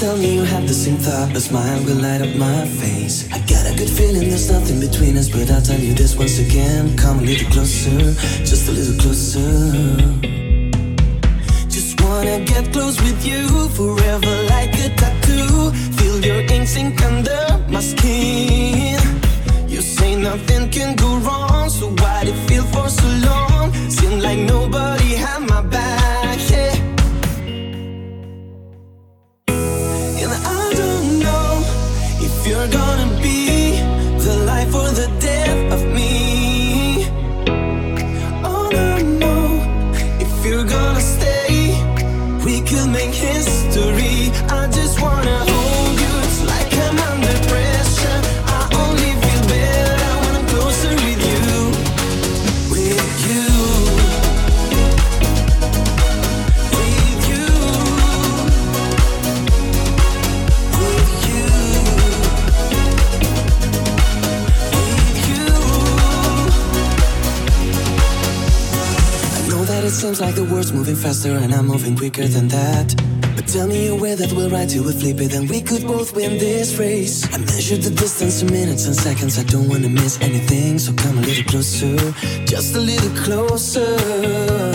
Tell me you have the same thought, a smile will light up my face. I got a good feeling there's nothing between us, but I'll tell you this once again. Come a little closer, just a little closer. Just wanna get close with you forever like a tattoo. Feel your ink sink under my skin. You say nothing can go wrong, so why'd it feel for so long? Seem like nobody had my back, history. I just wanna. Faster and I'm moving quicker than that. But tell me way that will ride to a flip it, then we could both win this race. I measured the distance in minutes and seconds. I don't wanna miss anything, so come a little closer, just a little closer.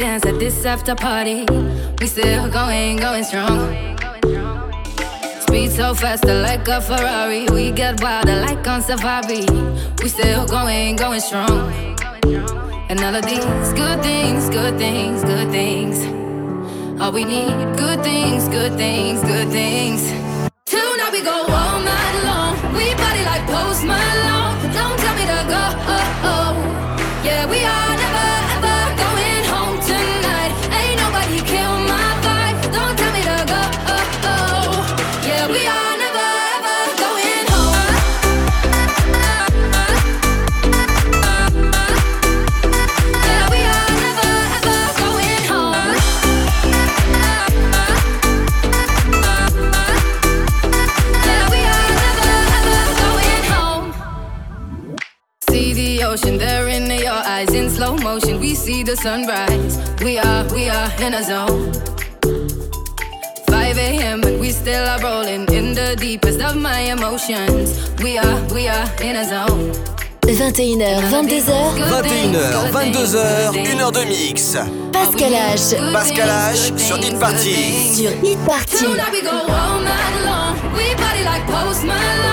dance at this after party. We still going, going strong. Speed so fast, like a Ferrari. We get wilder, like on safari. We still going, going strong. And all of these good things, good things, good things. All we need, good things, good things, good things. sunrise. We are, we are in a zone. 5 a.m., but we still are rolling in the deepest of my emotions. We are, we are in a zone. 21h, 22h. 21h, 22h, 1h de mix. Pascal H. Pascal H sur Hit Party. Sur Hit Party. Tonight we go all night long. We party like post Malone.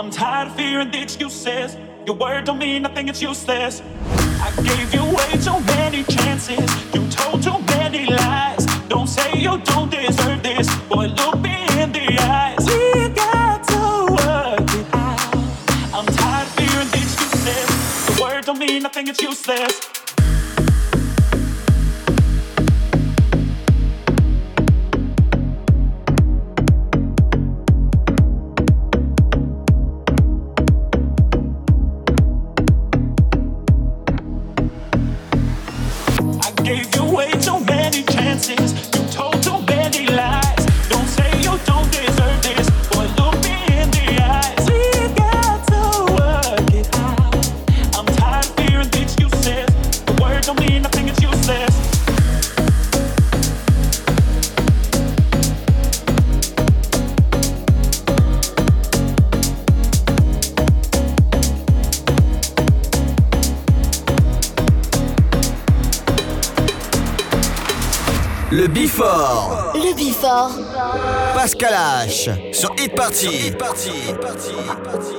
I'm tired of hearing the excuses. Your word don't mean nothing, it's useless. I gave you party. party. party.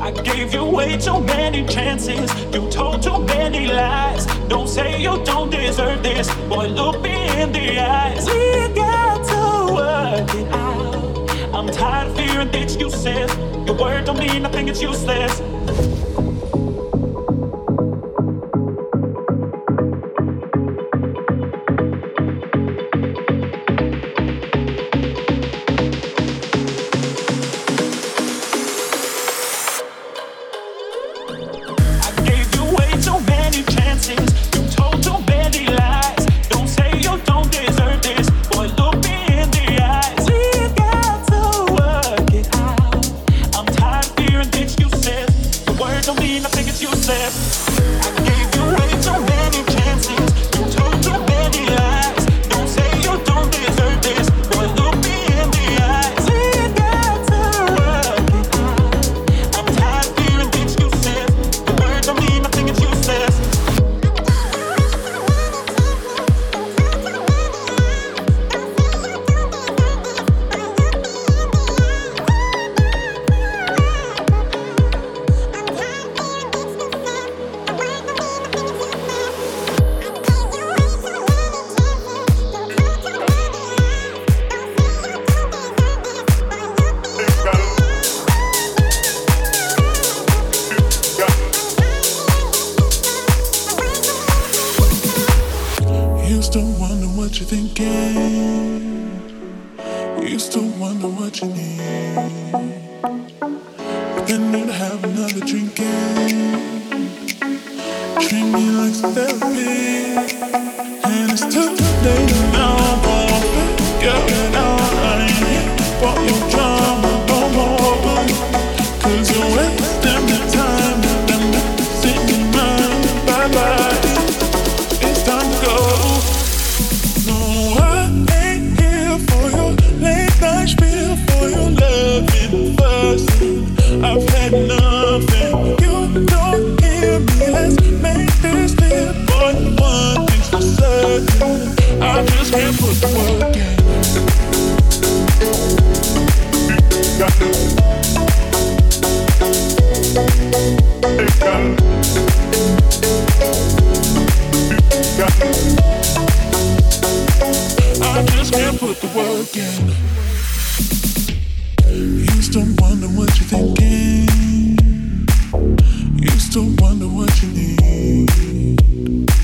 I gave you way too many chances. You told too many lies. Don't say you don't deserve this. Boy, look me in the eyes. We got to work it out. I'm tired of hearing excuses. Your word don't mean nothing, it's useless. step.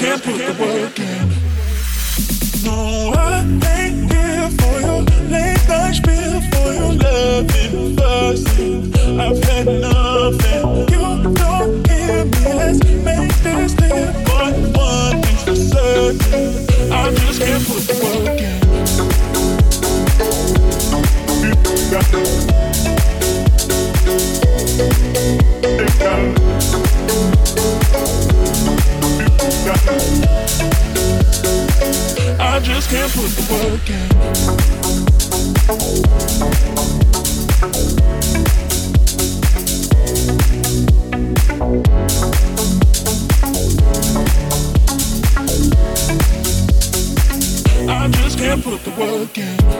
can't put the work in. No, I ain't here for your late night spiel, for your loving fussing. I've had enough, and you don't hear me. Let's make this clear. But one thing's for certain, I just can't put the work in. You got just can't put the work in. I just can't put the work in.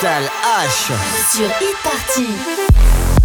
Total H sur e-party.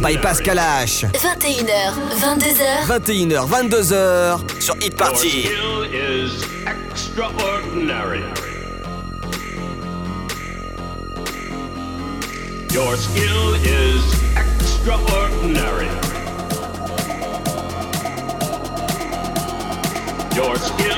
by Pascal H. 21h, 22h. 21h, 22h sur Hit Party. Your skill is extraordinary. Your skill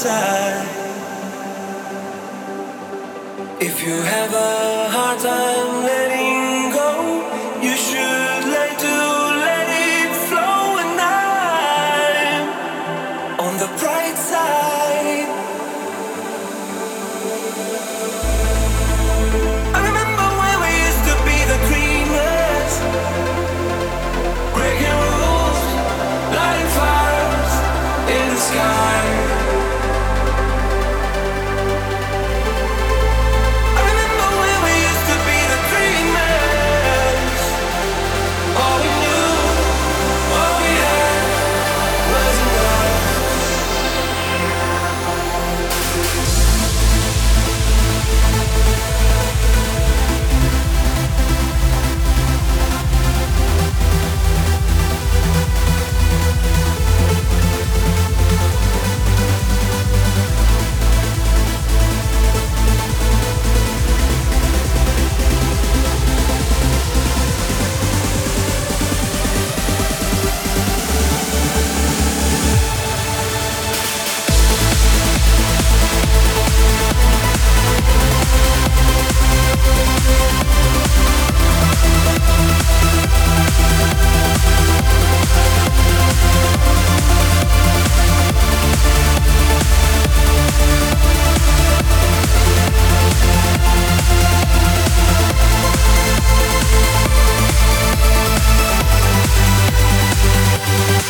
Side. If you have a hard time letting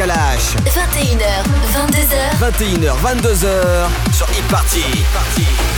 21h, 22h. 21h, 22h sur e-party.